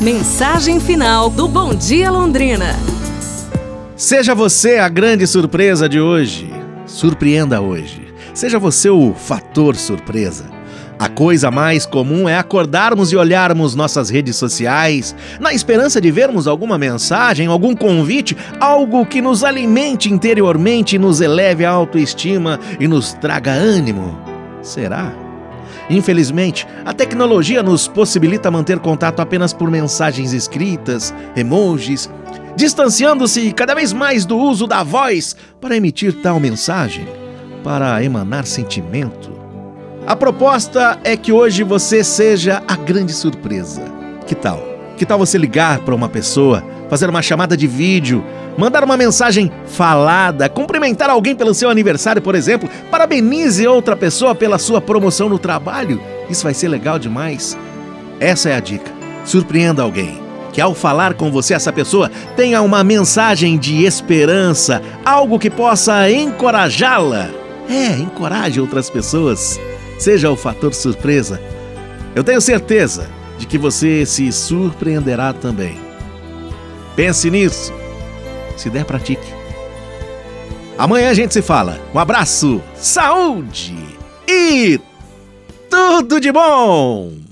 Mensagem final do Bom Dia Londrina. Seja você a grande surpresa de hoje. Surpreenda hoje. Seja você o fator surpresa. A coisa mais comum é acordarmos e olharmos nossas redes sociais na esperança de vermos alguma mensagem, algum convite, algo que nos alimente interiormente, nos eleve a autoestima e nos traga ânimo. Será? Infelizmente, a tecnologia nos possibilita manter contato apenas por mensagens escritas, emojis, distanciando-se cada vez mais do uso da voz para emitir tal mensagem, para emanar sentimento. A proposta é que hoje você seja a grande surpresa. Que tal? Que tal você ligar para uma pessoa, fazer uma chamada de vídeo, mandar uma mensagem falada, cumprimentar alguém pelo seu aniversário, por exemplo, parabenize outra pessoa pela sua promoção no trabalho? Isso vai ser legal demais. Essa é a dica. Surpreenda alguém que ao falar com você essa pessoa tenha uma mensagem de esperança, algo que possa encorajá-la. É, encoraje outras pessoas. Seja o fator surpresa. Eu tenho certeza de que você se surpreenderá também. Pense nisso. Se der, pratique. Amanhã a gente se fala. Um abraço, saúde e tudo de bom!